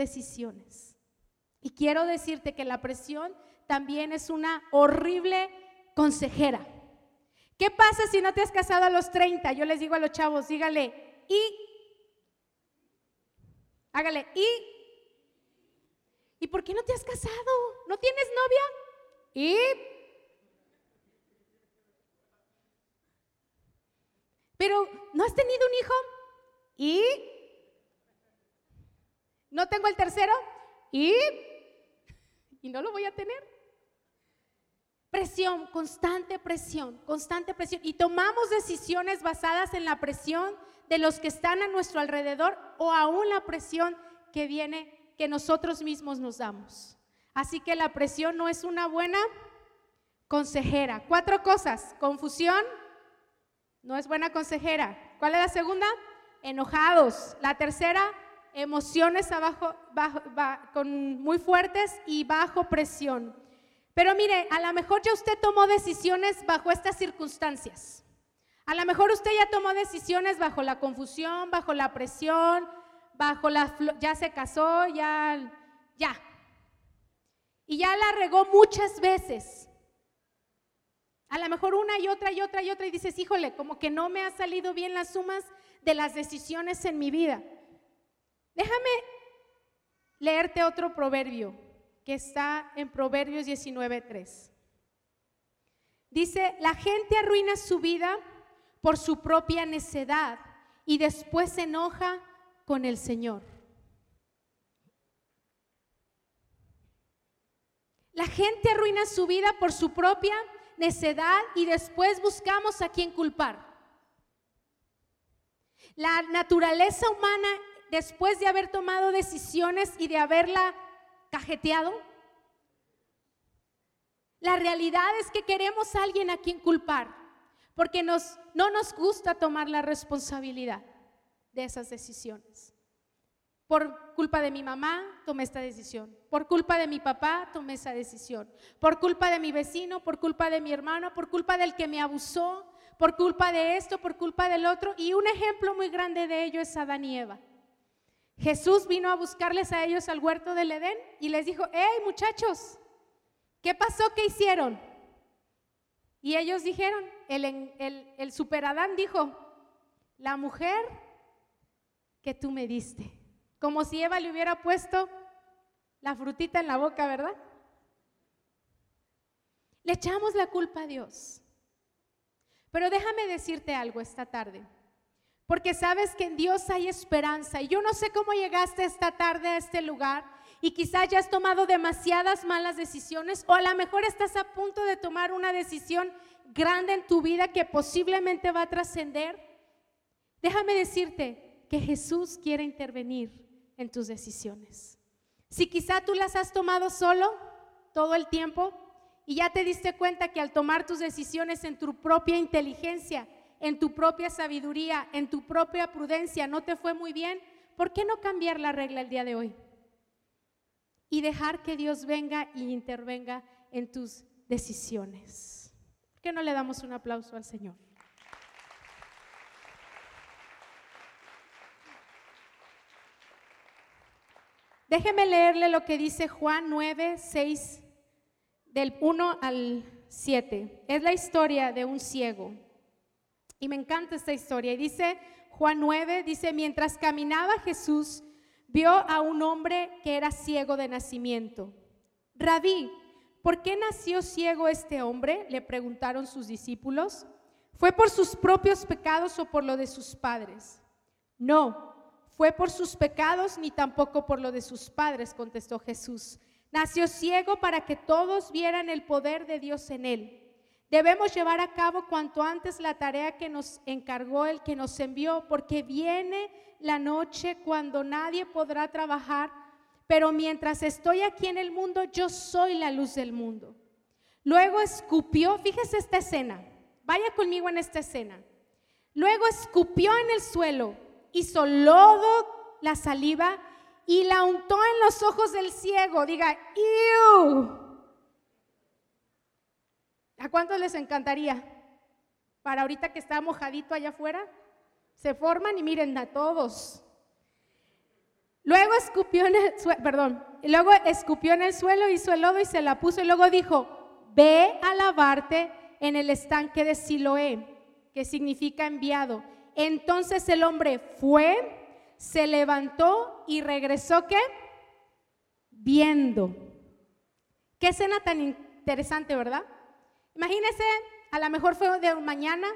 decisiones. Y quiero decirte que la presión también es una horrible consejera. ¿Qué pasa si no te has casado a los 30? Yo les digo a los chavos, dígale, y, hágale, y, ¿y por qué no te has casado? ¿No tienes novia? Y, pero ¿no has tenido un hijo? Y, ¿no tengo el tercero? Y, y no lo voy a tener. Presión, constante presión, constante presión. Y tomamos decisiones basadas en la presión de los que están a nuestro alrededor o aún la presión que viene que nosotros mismos nos damos. Así que la presión no es una buena consejera. Cuatro cosas. Confusión, no es buena consejera. ¿Cuál es la segunda? Enojados. La tercera, emociones abajo, con muy fuertes y bajo presión. Pero mire, a lo mejor ya usted tomó decisiones bajo estas circunstancias. A lo mejor usted ya tomó decisiones bajo la confusión, bajo la presión, bajo la ya se casó, ya ya. Y ya la regó muchas veces. A lo mejor una y otra y otra y otra y dices, "Híjole, como que no me ha salido bien las sumas de las decisiones en mi vida." Déjame leerte otro proverbio que está en Proverbios 19.3. Dice, la gente arruina su vida por su propia necedad y después se enoja con el Señor. La gente arruina su vida por su propia necedad y después buscamos a quién culpar. La naturaleza humana, después de haber tomado decisiones y de haberla cajeteado? La realidad es que queremos a alguien a quien culpar, porque nos, no nos gusta tomar la responsabilidad de esas decisiones. Por culpa de mi mamá, tomé esta decisión. Por culpa de mi papá, tomé esa decisión. Por culpa de mi vecino, por culpa de mi hermano, por culpa del que me abusó, por culpa de esto, por culpa del otro. Y un ejemplo muy grande de ello es Adán y Eva. Jesús vino a buscarles a ellos al huerto del Edén y les dijo, hey muchachos, ¿qué pasó? ¿Qué hicieron? Y ellos dijeron, el, el, el super Adán dijo, la mujer que tú me diste. Como si Eva le hubiera puesto la frutita en la boca, ¿verdad? Le echamos la culpa a Dios. Pero déjame decirte algo esta tarde porque sabes que en Dios hay esperanza. Y yo no sé cómo llegaste esta tarde a este lugar y quizás ya has tomado demasiadas malas decisiones o a lo mejor estás a punto de tomar una decisión grande en tu vida que posiblemente va a trascender. Déjame decirte que Jesús quiere intervenir en tus decisiones. Si quizá tú las has tomado solo todo el tiempo y ya te diste cuenta que al tomar tus decisiones en tu propia inteligencia, en tu propia sabiduría, en tu propia prudencia, no te fue muy bien, ¿por qué no cambiar la regla el día de hoy? Y dejar que Dios venga y intervenga en tus decisiones. ¿Por qué no le damos un aplauso al Señor? Déjeme leerle lo que dice Juan 9, 6, del 1 al 7. Es la historia de un ciego. Y me encanta esta historia. Y dice Juan 9, dice, mientras caminaba Jesús, vio a un hombre que era ciego de nacimiento. Rabí, ¿por qué nació ciego este hombre? Le preguntaron sus discípulos. ¿Fue por sus propios pecados o por lo de sus padres? No, fue por sus pecados ni tampoco por lo de sus padres, contestó Jesús. Nació ciego para que todos vieran el poder de Dios en él. Debemos llevar a cabo cuanto antes la tarea que nos encargó el que nos envió, porque viene la noche cuando nadie podrá trabajar, pero mientras estoy aquí en el mundo, yo soy la luz del mundo. Luego escupió, fíjese esta escena, vaya conmigo en esta escena. Luego escupió en el suelo, hizo lodo la saliva y la untó en los ojos del ciego. Diga, ¡Ew! ¿A cuántos les encantaría? Para ahorita que está mojadito allá afuera, se forman y miren a todos. Luego escupió en el suelo, perdón, luego escupió en el suelo, hizo el lodo y se la puso y luego dijo, ve a lavarte en el estanque de Siloé, que significa enviado. Entonces el hombre fue, se levantó y regresó ¿qué? Viendo. Qué escena tan interesante, ¿verdad? Imagínense, a lo mejor fue de mañana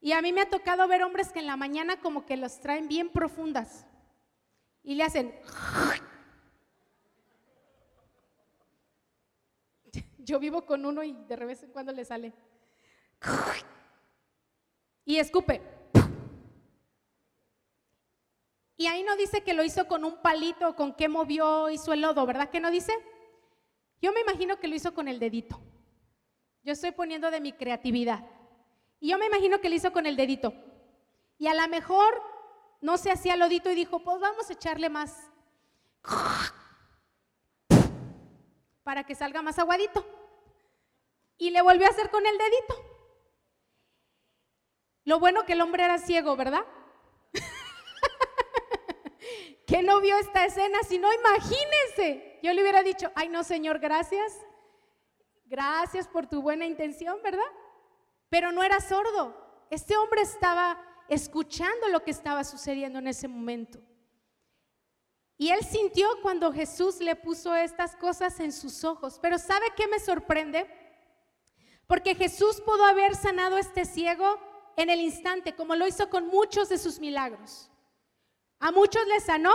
y a mí me ha tocado ver hombres que en la mañana como que los traen bien profundas y le hacen... Yo vivo con uno y de vez en cuando le sale. Y escupe. Y ahí no dice que lo hizo con un palito, con qué movió, hizo el lodo, ¿verdad que no dice? Yo me imagino que lo hizo con el dedito. Yo estoy poniendo de mi creatividad. Y yo me imagino que lo hizo con el dedito. Y a lo mejor no se hacía lodito y dijo, pues vamos a echarle más para que salga más aguadito. Y le volvió a hacer con el dedito. Lo bueno que el hombre era ciego, ¿verdad? que no vio esta escena, si no, imagínense. Yo le hubiera dicho, ay no, Señor, gracias. Gracias por tu buena intención, ¿verdad? Pero no era sordo. Este hombre estaba escuchando lo que estaba sucediendo en ese momento. Y él sintió cuando Jesús le puso estas cosas en sus ojos. Pero ¿sabe qué me sorprende? Porque Jesús pudo haber sanado a este ciego en el instante, como lo hizo con muchos de sus milagros. A muchos le sanó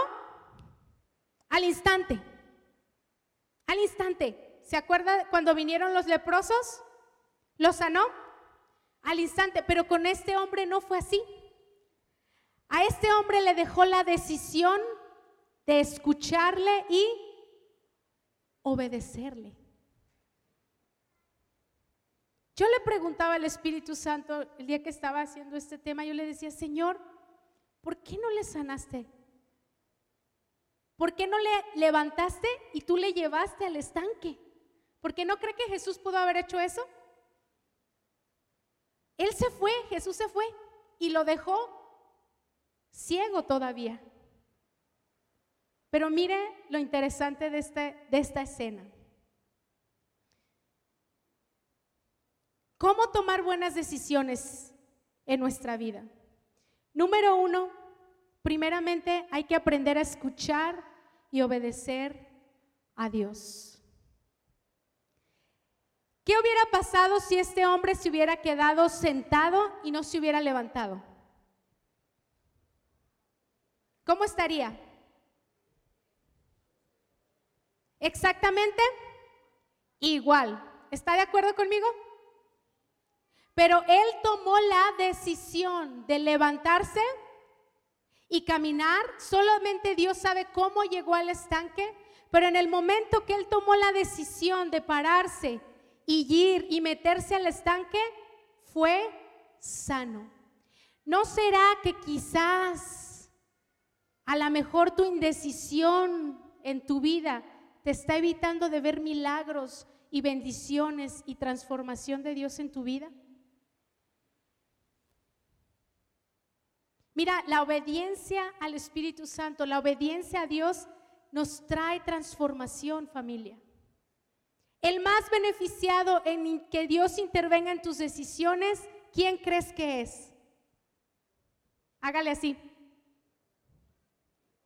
al instante. Al instante. ¿Se acuerda cuando vinieron los leprosos? ¿Lo sanó? Al instante. Pero con este hombre no fue así. A este hombre le dejó la decisión de escucharle y obedecerle. Yo le preguntaba al Espíritu Santo el día que estaba haciendo este tema, yo le decía, Señor, ¿por qué no le sanaste? ¿Por qué no le levantaste y tú le llevaste al estanque? ¿Por qué no cree que Jesús pudo haber hecho eso? Él se fue, Jesús se fue y lo dejó ciego todavía. Pero mire lo interesante de, este, de esta escena. ¿Cómo tomar buenas decisiones en nuestra vida? Número uno, primeramente hay que aprender a escuchar y obedecer a Dios. ¿Qué hubiera pasado si este hombre se hubiera quedado sentado y no se hubiera levantado? ¿Cómo estaría? Exactamente igual. ¿Está de acuerdo conmigo? Pero él tomó la decisión de levantarse y caminar. Solamente Dios sabe cómo llegó al estanque, pero en el momento que él tomó la decisión de pararse ir y meterse al estanque, fue sano. ¿No será que quizás a lo mejor tu indecisión en tu vida te está evitando de ver milagros y bendiciones y transformación de Dios en tu vida. Mira, la obediencia al Espíritu Santo, la obediencia a Dios nos trae transformación, familia. El más beneficiado en que Dios intervenga en tus decisiones, ¿quién crees que es? Hágale así.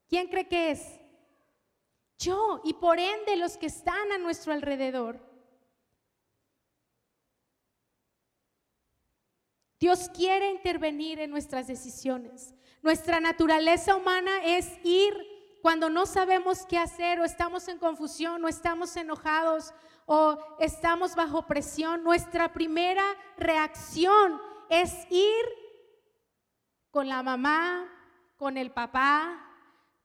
¿Quién cree que es? Yo y por ende los que están a nuestro alrededor. Dios quiere intervenir en nuestras decisiones. Nuestra naturaleza humana es ir cuando no sabemos qué hacer o estamos en confusión o estamos enojados o estamos bajo presión. Nuestra primera reacción es ir con la mamá, con el papá,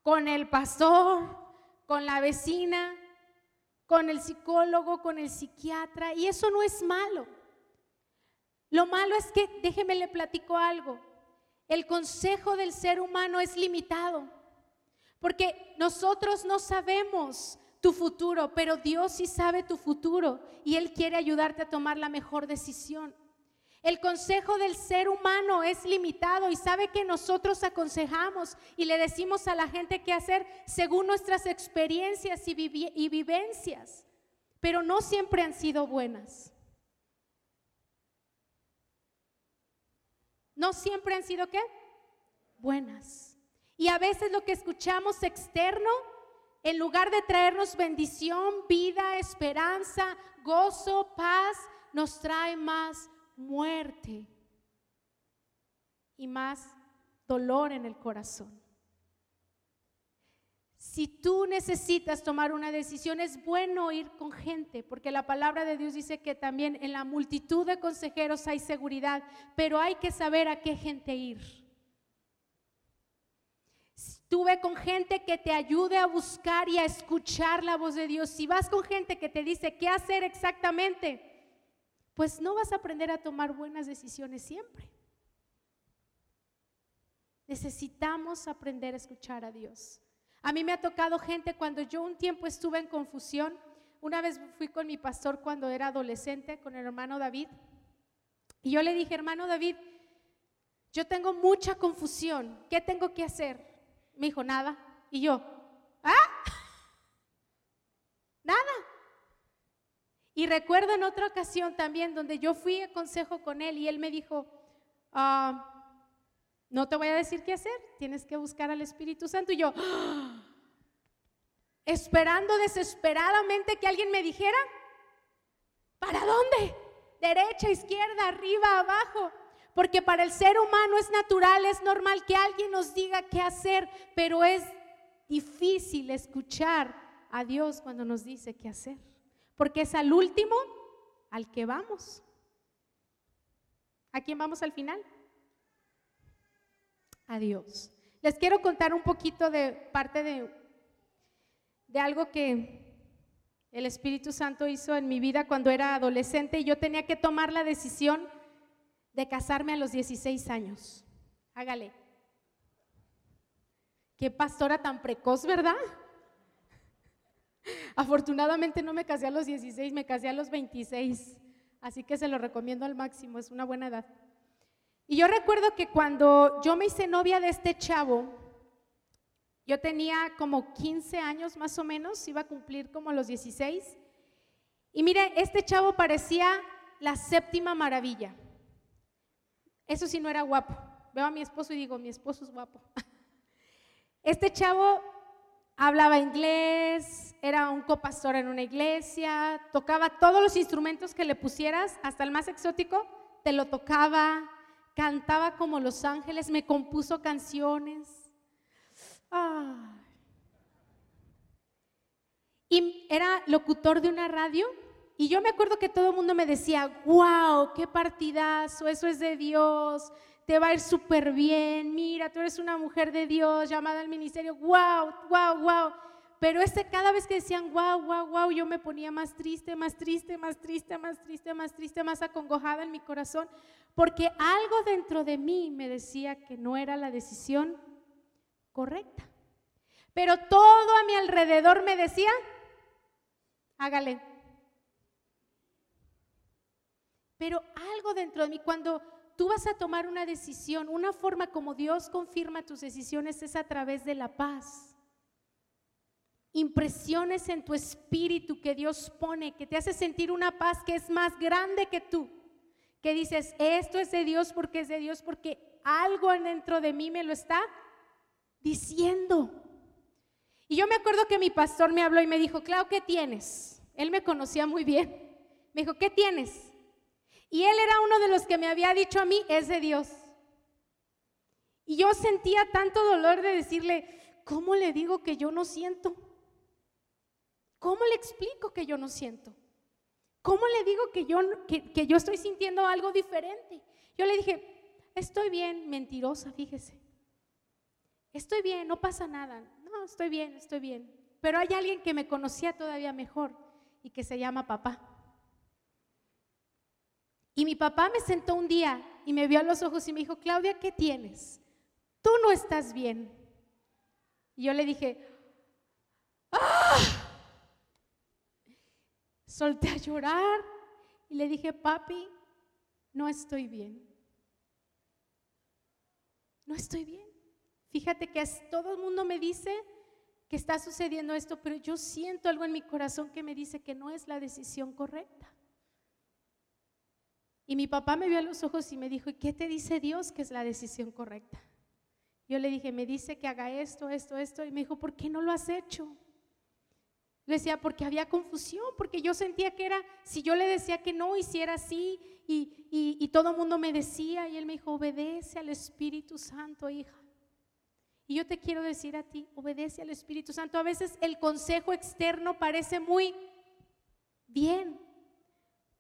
con el pastor, con la vecina, con el psicólogo, con el psiquiatra, y eso no es malo. Lo malo es que, déjeme le platico algo, el consejo del ser humano es limitado, porque nosotros no sabemos tu futuro, pero Dios sí sabe tu futuro y Él quiere ayudarte a tomar la mejor decisión. El consejo del ser humano es limitado y sabe que nosotros aconsejamos y le decimos a la gente qué hacer según nuestras experiencias y, vivencias, pero no siempre han sido buenas. No siempre han sido qué? Buenas. Y a veces lo que escuchamos externo, en lugar de traernos bendición, vida, esperanza, gozo, paz, nos trae más muerte y más dolor en el corazón. Si tú necesitas tomar una decisión, es bueno ir con gente, porque la palabra de Dios dice que también en la multitud de consejeros hay seguridad, pero hay que saber a qué gente ir. Estuve con gente que te ayude a buscar y a escuchar la voz de Dios. Si vas con gente que te dice qué hacer exactamente, pues no vas a aprender a tomar buenas decisiones siempre. Necesitamos aprender a escuchar a Dios. A mí me ha tocado gente cuando yo un tiempo estuve en confusión. Una vez fui con mi pastor cuando era adolescente, con el hermano David. Y yo le dije, hermano David, yo tengo mucha confusión. ¿Qué tengo que hacer? Me dijo, nada. Y yo, ¿ah? Nada. Y recuerdo en otra ocasión también donde yo fui a consejo con él y él me dijo, ah, no te voy a decir qué hacer, tienes que buscar al Espíritu Santo. Y yo, esperando desesperadamente que alguien me dijera, ¿para dónde? Derecha, izquierda, arriba, abajo. Porque para el ser humano es natural, es normal que alguien nos diga qué hacer, pero es difícil escuchar a Dios cuando nos dice qué hacer porque es al último al que vamos. ¿A quién vamos al final? A Dios. Les quiero contar un poquito de parte de, de algo que el Espíritu Santo hizo en mi vida cuando era adolescente y yo tenía que tomar la decisión de casarme a los 16 años. Hágale. Qué pastora tan precoz, ¿verdad? Afortunadamente no me casé a los 16, me casé a los 26, así que se lo recomiendo al máximo, es una buena edad. Y yo recuerdo que cuando yo me hice novia de este chavo, yo tenía como 15 años más o menos, iba a cumplir como los 16. Y mire, este chavo parecía la séptima maravilla. Eso sí no era guapo. Veo a mi esposo y digo, mi esposo es guapo. Este chavo hablaba inglés, era un copastor en una iglesia, tocaba todos los instrumentos que le pusieras, hasta el más exótico, te lo tocaba, cantaba como los ángeles, me compuso canciones. Y era locutor de una radio y yo me acuerdo que todo el mundo me decía, wow, qué partidazo, eso es de Dios, te va a ir súper bien, mira, tú eres una mujer de Dios llamada al ministerio, wow, wow, wow. Pero ese, cada vez que decían wow, wow, wow, yo me ponía más triste, más triste, más triste, más triste, más triste, más acongojada en mi corazón, porque algo dentro de mí me decía que no era la decisión correcta. Pero todo a mi alrededor me decía, hágale. Pero algo dentro de mí, cuando tú vas a tomar una decisión, una forma como Dios confirma tus decisiones es a través de la paz. Impresiones en tu espíritu que Dios pone, que te hace sentir una paz que es más grande que tú. Que dices, esto es de Dios porque es de Dios, porque algo dentro de mí me lo está diciendo. Y yo me acuerdo que mi pastor me habló y me dijo, Clau, ¿qué tienes? Él me conocía muy bien. Me dijo, ¿qué tienes? Y él era uno de los que me había dicho a mí, es de Dios. Y yo sentía tanto dolor de decirle, ¿cómo le digo que yo no siento? ¿Cómo le explico que yo no siento? ¿Cómo le digo que yo, que, yo estoy sintiendo algo diferente? Yo le dije, estoy bien, mentirosa, fíjese. Estoy bien, no pasa nada. No, estoy bien, estoy bien. Pero hay alguien que me conocía todavía mejor y que se llama papá. Y mi papá me sentó un día y me vio a los ojos y me dijo, Claudia, ¿qué tienes? Tú no estás bien. Y yo le dije, ¡ah! Solté a llorar y le dije, papi, no estoy bien. No estoy bien. Fíjate que todo el mundo me dice que está sucediendo esto, pero yo siento algo en mi corazón que me dice que no es la decisión correcta. Y mi papá me vio a los ojos y me dijo, ¿y qué te dice Dios que es la decisión correcta? Yo le dije, me dice que haga esto, esto, esto. Y me dijo, ¿por qué no lo has hecho? Le decía, porque había confusión, porque yo sentía que era, si yo le decía que no, hiciera así, y, y, todo el mundo me decía, y él me dijo, obedece al Espíritu Santo, hija. Y yo te quiero decir a ti, obedece al Espíritu Santo. A veces el consejo externo parece muy bien,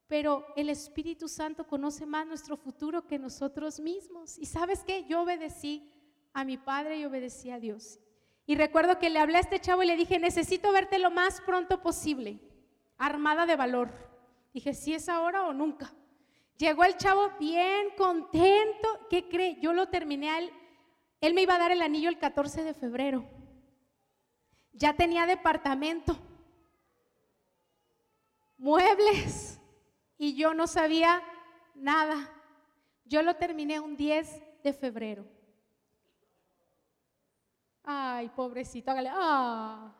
pero el Espíritu Santo conoce más nuestro futuro que nosotros mismos. Y sabes qué, yo obedecí a mi padre y obedecí a Dios. Y recuerdo que le hablé a este chavo y le dije, necesito verte lo más pronto posible, armada de valor. Dije, si es ahora o nunca. Llegó el chavo bien contento. ¿Qué cree? Yo lo terminé, él, él me iba a dar el anillo el 14 de febrero. Ya tenía departamento, muebles, y yo no sabía nada. Yo lo terminé un 10 de febrero. Ay, pobrecito, hágale. Ah.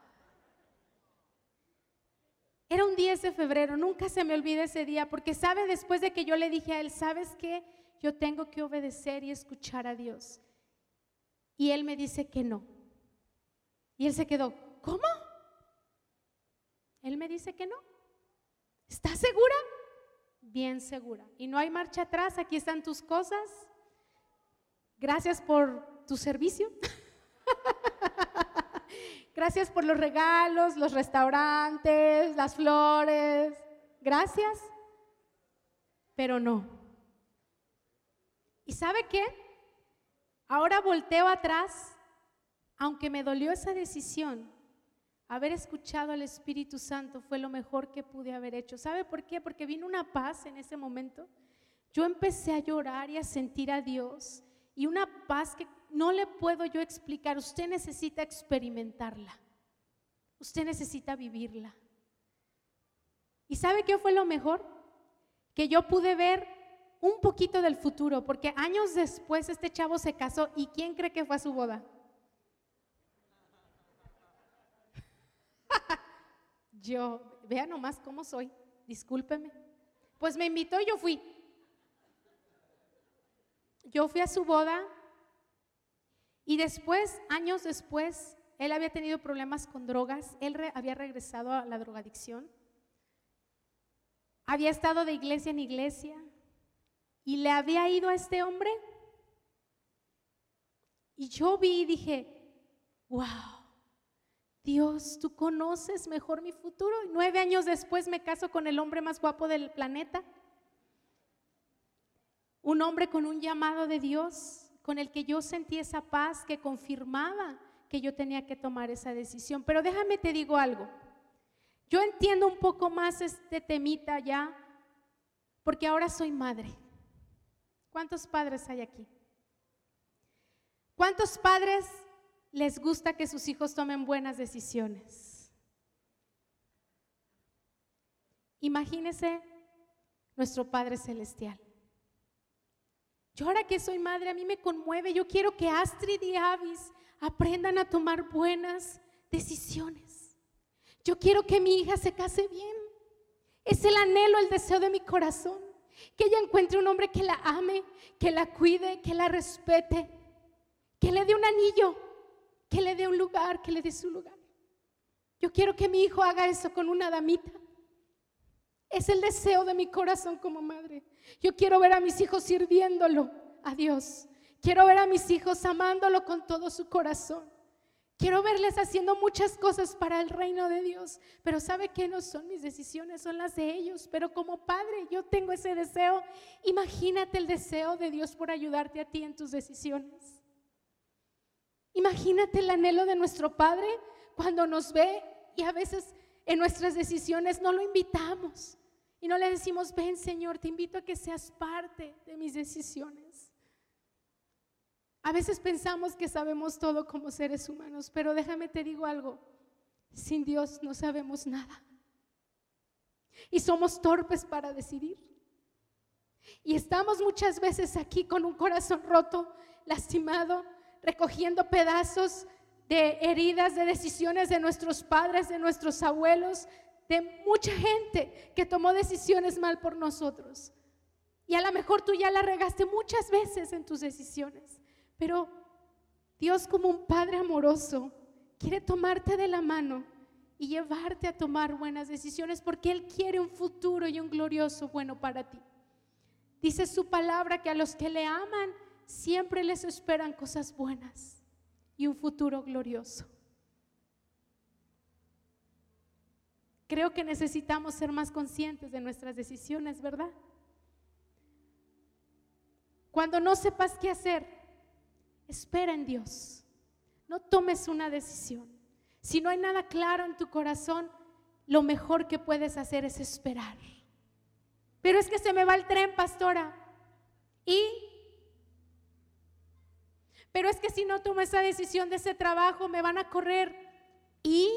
Era un 10 de febrero, nunca se me olvida ese día, porque sabe, después de que yo le dije a él, ¿sabes qué? Yo tengo que obedecer y escuchar a Dios. Y él me dice que no. Y él se quedó, ¿cómo? Él me dice que no. ¿Estás segura? Bien segura. Y no hay marcha atrás, aquí están tus cosas. Gracias por tu servicio. Gracias por los regalos, los restaurantes, las flores. Gracias. Pero no. ¿Y sabe qué? Ahora volteo atrás, aunque me dolió esa decisión, haber escuchado al Espíritu Santo fue lo mejor que pude haber hecho. ¿Sabe por qué? Porque vino una paz en ese momento. Yo empecé a llorar y a sentir a Dios y una paz que no le puedo yo explicar, usted necesita experimentarla, usted necesita vivirla. ¿Y sabe qué fue lo mejor? Que yo pude ver un poquito del futuro, porque años después este chavo se casó y ¿quién cree que fue a su boda? Yo, vea nomás cómo soy, discúlpeme. Pues me invitó y yo fui. Yo fui a su boda y después, años después, él había tenido problemas con drogas, él había regresado a la drogadicción, había estado de iglesia en iglesia y le había ido a este hombre. Y yo vi y dije, wow, Dios, tú conoces mejor mi futuro. Nueve años después me caso con el hombre más guapo del planeta. Un hombre con un llamado de Dios con el que yo sentí esa paz que confirmaba que yo tenía que tomar esa decisión. Pero déjame te digo algo. Yo entiendo un poco más este temita ya, porque ahora soy madre. ¿Cuántos padres hay aquí? ¿Cuántos padres les gusta que sus hijos tomen buenas decisiones? Imagínese nuestro Padre Celestial. Yo ahora que soy madre, a mí me conmueve. Yo quiero que Astrid y Avis aprendan a tomar buenas decisiones. Yo quiero que mi hija se case bien. Es el anhelo, el deseo de mi corazón. Que ella encuentre un hombre que la ame, que la cuide, que la respete, que le dé un anillo, que le dé un lugar, que le dé su lugar. Yo quiero que mi hijo haga eso con una damita. Es el deseo de mi corazón como madre. Yo quiero ver a mis hijos sirviéndolo a Dios. Quiero ver a mis hijos amándolo con todo su corazón. Quiero verles haciendo muchas cosas para el reino de Dios. Pero sabe que no son mis decisiones, son las de ellos. Pero como padre yo tengo ese deseo. Imagínate el deseo de Dios por ayudarte a ti en tus decisiones. Imagínate el anhelo de nuestro Padre cuando nos ve y a veces en nuestras decisiones no lo invitamos. Y no le decimos, ven Señor, te invito a que seas parte de mis decisiones. A veces pensamos que sabemos todo como seres humanos, pero déjame te digo algo, sin Dios no sabemos nada. Y somos torpes para decidir. Y estamos muchas veces aquí con un corazón roto, lastimado, recogiendo pedazos de heridas, de decisiones de nuestros padres, de nuestros abuelos, de mucha gente que tomó decisiones mal por nosotros. Y a lo mejor tú ya la regaste muchas veces en tus decisiones, pero Dios como un Padre amoroso quiere tomarte de la mano y llevarte a tomar buenas decisiones porque Él quiere un futuro y un glorioso bueno para ti. Dice su palabra que a los que le aman siempre les esperan cosas buenas y un futuro glorioso. Creo que necesitamos ser más conscientes de nuestras decisiones, ¿verdad? Cuando no sepas qué hacer, espera en Dios. No tomes una decisión. Si no hay nada claro en tu corazón, lo mejor que puedes hacer es esperar. Pero es que se me va el tren, pastora. Y pero es que si no tomo esa decisión de ese trabajo, me van a correr. Y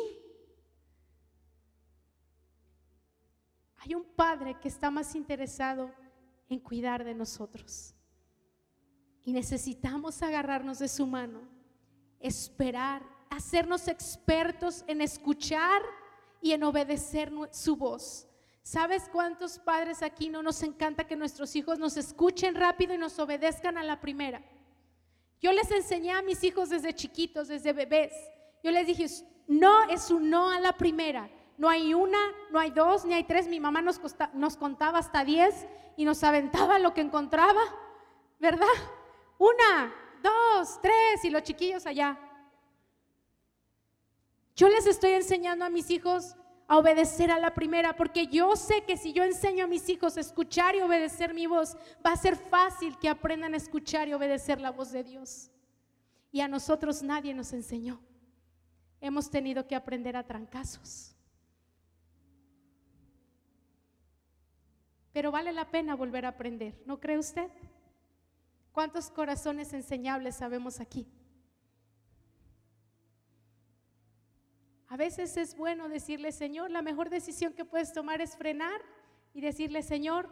hay un padre que está más interesado en cuidar de nosotros. Y necesitamos agarrarnos de su mano, esperar, hacernos expertos en escuchar y en obedecer su voz. ¿Sabes cuántos padres aquí no nos encanta que nuestros hijos nos escuchen rápido y nos obedezcan a la primera? Yo les enseñé a mis hijos desde chiquitos, desde bebés. Yo les dije, no es un no a la primera. No hay una, no hay dos, ni hay tres. Mi mamá nos, nos contaba hasta diez y nos aventaba lo que encontraba, ¿verdad? Una, dos, tres y los chiquillos allá. Yo les estoy enseñando a mis hijos a obedecer a la primera, porque yo sé que si yo enseño a mis hijos a escuchar y obedecer mi voz, va a ser fácil que aprendan a escuchar y obedecer la voz de Dios. Y a nosotros nadie nos enseñó. Hemos tenido que aprender a trancazos. Pero vale la pena volver a aprender, ¿no cree usted? ¿Cuántos corazones enseñables sabemos aquí? A veces es bueno decirle, Señor, la mejor decisión que puedes tomar es frenar y decirle, Señor,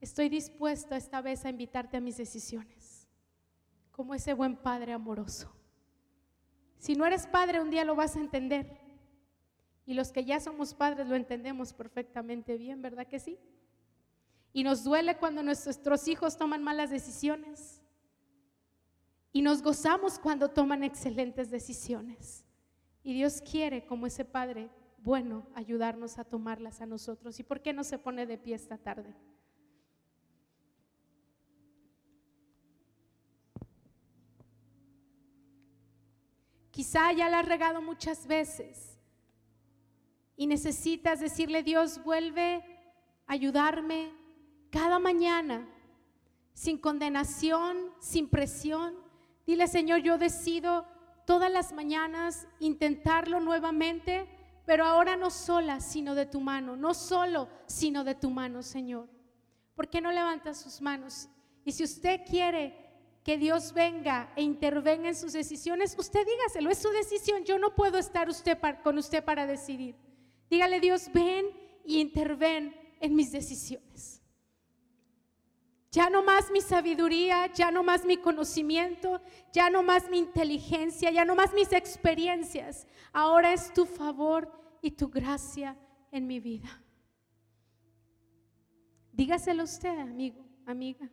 estoy dispuesto esta vez a invitarte a mis decisiones, como ese buen padre amoroso. Si no eres padre, un día lo vas a entender. Y los que ya somos padres lo entendemos perfectamente bien, ¿verdad que sí? Y nos duele cuando nuestros hijos toman malas decisiones. Y nos gozamos cuando toman excelentes decisiones. Y Dios quiere, como ese Padre bueno, ayudarnos a tomarlas a nosotros. ¿Y por qué no se pone de pie esta tarde? Quizá ya la has regado muchas veces y necesitas decirle, Dios, vuelve a ayudarme cada mañana, sin condenación, sin presión. Dile, Señor, yo decido todas las mañanas intentarlo nuevamente, pero ahora no sola, sino de tu mano, no solo, sino de tu mano, Señor. ¿Por qué no levanta sus manos? Y si usted quiere que Dios venga e intervenga en sus decisiones, usted dígaselo, es su decisión, yo no puedo estar usted con usted para decidir. Dígale Dios, ven y interven en mis decisiones. Ya no más mi sabiduría, ya no más mi conocimiento, ya no más mi inteligencia, ya no más mis experiencias. Ahora es tu favor y tu gracia en mi vida. Dígaselo usted, amigo, amiga.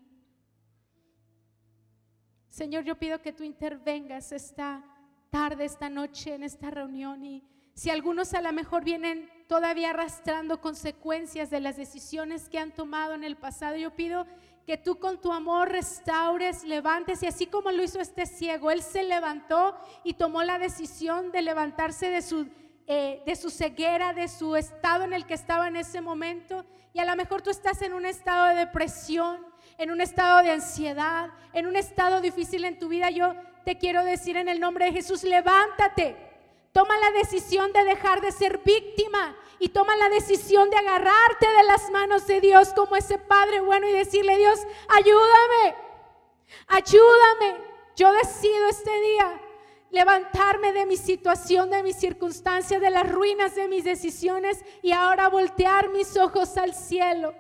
Señor, yo pido que tú intervengas esta tarde, esta noche, en esta reunión. Y si algunos a lo mejor vienen todavía arrastrando consecuencias de las decisiones que han tomado en el pasado, yo pido que tú con tu amor restaures, levantes y así como lo hizo este ciego, él se levantó y tomó la decisión de levantarse de su, eh, de su ceguera, de su estado en el que estaba en ese momento. Y a lo mejor tú estás en un estado de depresión, en un estado de ansiedad, en un estado difícil en tu vida. Yo te quiero decir en el nombre de Jesús, levántate Toma la decisión de dejar de ser víctima y toma la decisión de agarrarte de las manos de Dios como ese Padre bueno y decirle, Dios, ayúdame, ayúdame. Yo decido este día levantarme de mi situación, de mis circunstancias, de las ruinas de mis decisiones y ahora voltear mis ojos al cielo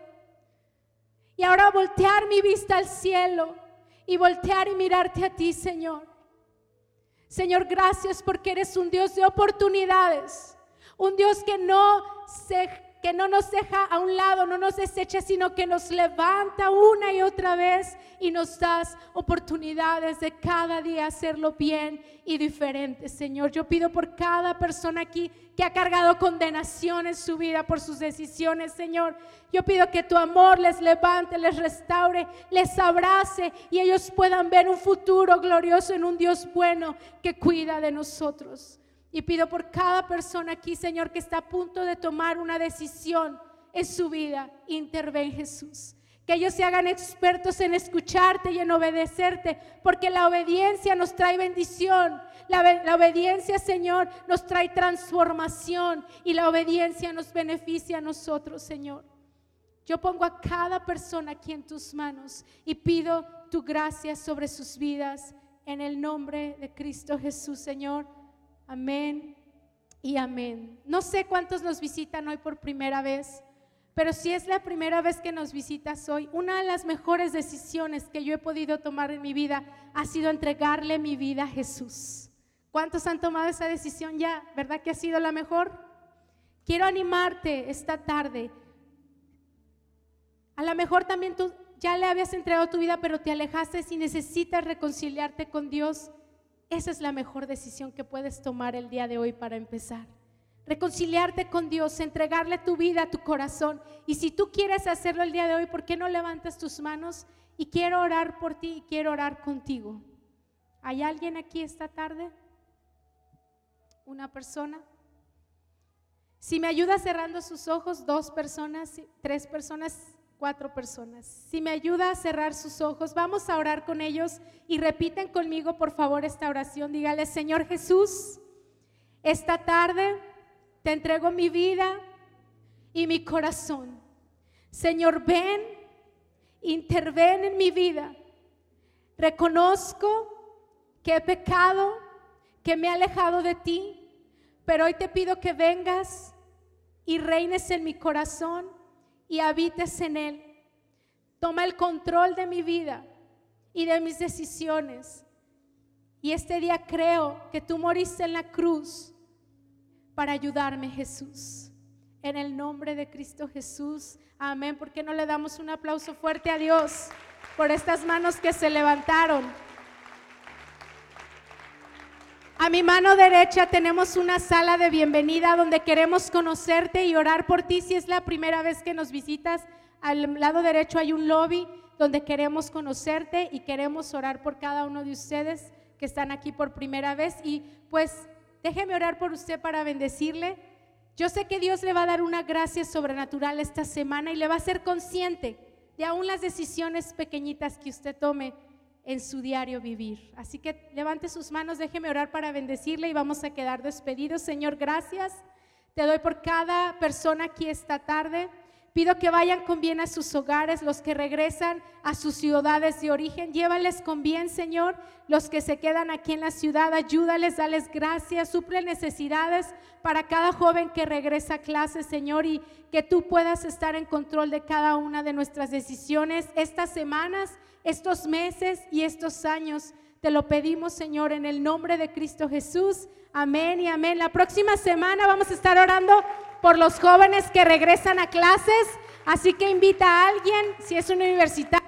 Y ahora voltear mi vista al cielo y voltear y mirarte a ti, Señor. Señor, gracias porque eres un Dios de oportunidades, un Dios que no se que no nos deja a un lado, no nos desecha, sino que nos levanta una y otra vez y nos das oportunidades de cada día hacerlo bien y diferente, Señor. Yo pido por cada persona aquí que ha cargado condenación en su vida por sus decisiones, Señor. Yo pido que tu amor les levante, les restaure, les abrace y ellos puedan ver un futuro glorioso en un Dios bueno que cuida de nosotros. Y pido por cada persona aquí, Señor, que está a punto de tomar una decisión en su vida. Interven Jesús. Que ellos se hagan expertos en escucharte y en obedecerte, porque la obediencia nos trae bendición. La, la, obediencia, Señor, nos trae transformación y la obediencia nos beneficia a nosotros, Señor. Yo pongo a cada persona aquí en tus manos y pido tu gracia sobre sus vidas en el nombre de Cristo Jesús, Señor. Amén y amén. No sé cuántos nos visitan hoy por primera vez, pero si es la primera vez que nos visitas hoy, una de las mejores decisiones que yo he podido tomar en mi vida ha sido entregarle mi vida a Jesús. ¿Cuántos han tomado esa decisión ya? ¿Verdad que ha sido la mejor? Quiero animarte esta tarde. A lo mejor también tú ya le habías entregado tu vida, pero te alejaste y necesitas reconciliarte con Dios. Esa es la mejor decisión que puedes tomar el día de hoy para empezar. Reconciliarte con Dios, entregarle tu vida, tu corazón. Y si tú quieres hacerlo el día de hoy, ¿por qué no levantas tus manos? Y quiero orar por ti y quiero orar contigo. ¿Hay alguien aquí esta tarde? ¿Una persona? Si me ayuda cerrando sus ojos, dos personas, tres personas, cuatro personas. Si me ayuda a cerrar sus ojos, vamos a orar con ellos y repiten conmigo, por favor, esta oración. Dígale, Señor Jesús, esta tarde te entrego mi vida y mi corazón. Señor, ven, interven en mi vida. Reconozco que he pecado, que me he alejado de ti, pero hoy te pido que vengas y reines en mi corazón y habites en Él. Toma el control de mi vida y de mis decisiones. Y este día creo que tú moriste en la cruz para ayudarme, Jesús. En el nombre de Cristo Jesús. Amén. ¿Por qué no le damos un aplauso fuerte a Dios por estas manos que se levantaron? A mi mano derecha tenemos una sala de bienvenida donde queremos conocerte y orar por ti si es la primera vez que nos visitas. Al lado derecho hay un lobby donde queremos conocerte y queremos orar por cada uno de ustedes que están aquí por primera vez. Y pues déjeme orar por usted para bendecirle. Yo sé que Dios le va a dar una gracia sobrenatural esta semana y le va a ser consciente de aún las decisiones pequeñitas que usted tome en su diario vivir. Así que levante sus manos, déjeme orar para bendecirle y vamos a quedar despedidos. Señor, gracias. Te doy por cada persona aquí esta tarde. Pido que vayan con bien a sus hogares, los que regresan a sus ciudades de origen. Llévales con bien, Señor. Los que se quedan aquí en la ciudad, ayúdales, dales gracias, suple necesidades para cada joven que regresa a clase, Señor, y que tú puedas estar en control de cada una de nuestras decisiones estas semanas estos meses y estos años. Te lo pedimos, Señor, en el nombre de Cristo Jesús. Amén y amén. La próxima semana vamos a estar orando por los jóvenes que regresan a clases. Así que invita a alguien, si es un universitario.